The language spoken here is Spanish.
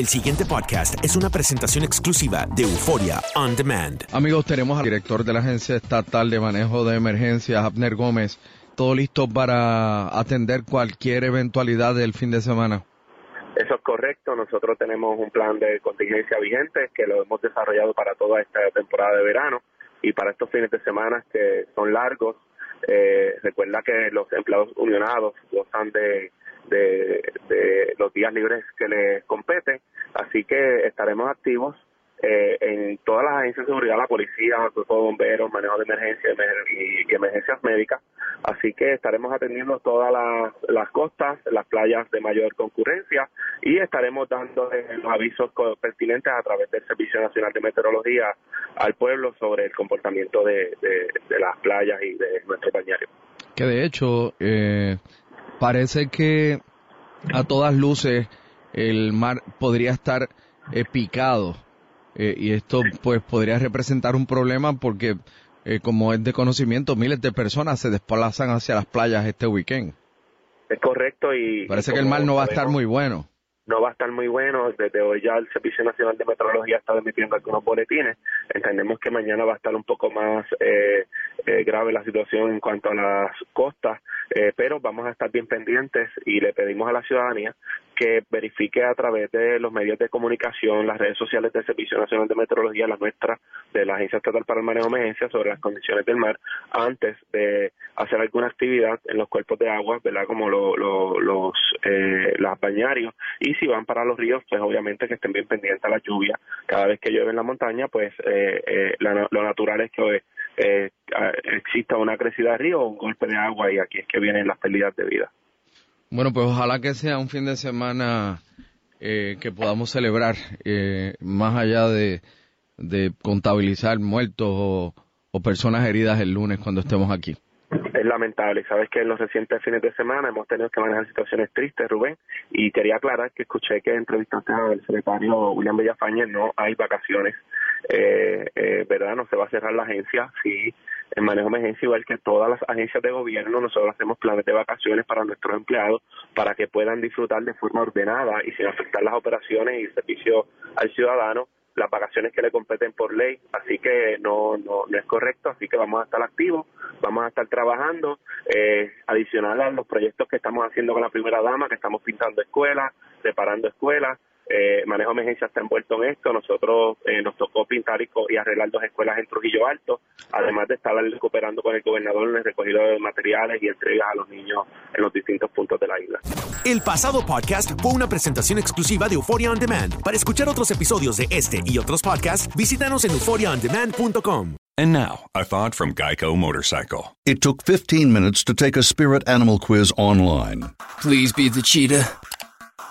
El siguiente podcast es una presentación exclusiva de Euforia On Demand. Amigos, tenemos al director de la Agencia Estatal de Manejo de Emergencias, Abner Gómez. Todo listo para atender cualquier eventualidad del fin de semana. Eso es correcto. Nosotros tenemos un plan de contingencia vigente que lo hemos desarrollado para toda esta temporada de verano y para estos fines de semana que son largos. Eh, recuerda que los empleados unionados gozan de de, los días libres que les competen. Así que estaremos activos eh, en todas las agencias de seguridad, la policía, el cuerpo de bomberos, manejo de emergencia y, emergencias médicas. Así que estaremos atendiendo todas las, costas, las playas de mayor concurrencia y estaremos dando los avisos pertinentes a través del Servicio Nacional de Meteorología al pueblo sobre el comportamiento de, las playas y de nuestro bañario. Que de hecho, eh, parece que a todas luces el mar podría estar eh, picado eh, y esto pues podría representar un problema porque eh, como es de conocimiento miles de personas se desplazan hacia las playas este weekend. Es correcto y parece que el mar no va a estar muy bueno no va a estar muy bueno. Desde hoy ya el Servicio Nacional de Meteorología está emitiendo algunos boletines. Entendemos que mañana va a estar un poco más eh, eh, grave la situación en cuanto a las costas, eh, pero vamos a estar bien pendientes y le pedimos a la ciudadanía que verifique a través de los medios de comunicación, las redes sociales del Servicio Nacional de Meteorología, las nuestras, de la Agencia Estatal para el Manejo de Emergencia, sobre las condiciones del mar, antes de hacer alguna actividad en los cuerpos de agua, ¿verdad? Como los eh, los bañarios, y si van para los ríos, pues obviamente que estén bien pendientes a la lluvia. Cada vez que llueve en la montaña, pues eh, eh, lo natural es que exista una crecida de río o un golpe de agua, y aquí es que vienen las pérdidas de vida. Bueno, pues ojalá que sea un fin de semana eh, que podamos celebrar, eh, más allá de, contabilizar muertos o, personas heridas el lunes cuando estemos aquí. Es lamentable, sabes que en los recientes fines de semana hemos tenido que manejar situaciones tristes, Rubén, y quería aclarar que escuché que entrevistaste al secretario William Bellafañe, no hay vacaciones, eh, eh, ¿verdad? No se va a cerrar la agencia, sí en manejo emergencia, igual que todas las agencias de gobierno, nosotros hacemos planes de vacaciones para nuestros empleados para que puedan disfrutar de forma ordenada y sin afectar las operaciones y el servicio al ciudadano las vacaciones que le competen por ley, así que no, no, no es correcto, así que vamos a estar activos, vamos a estar trabajando, eh, adicional a los proyectos que estamos haciendo con la primera dama, que estamos pintando escuelas, preparando escuelas, eh, manejo de emergencia está envuelto en esto. Nosotros eh, nos tocó pintar y, arreglar dos escuelas en Trujillo Alto, además de estar cooperando con el gobernador en el recogido de materiales y entregas a los niños en los distintos puntos de la isla. El pasado podcast fue una presentación exclusiva de Euphoria On Demand. Para escuchar otros episodios de este y otros podcasts, visítanos en euphoriaondemand.com. And now, a thought from Geico Motorcycle. It took 15 minutes to take a spirit animal quiz online. Please be the cheetah.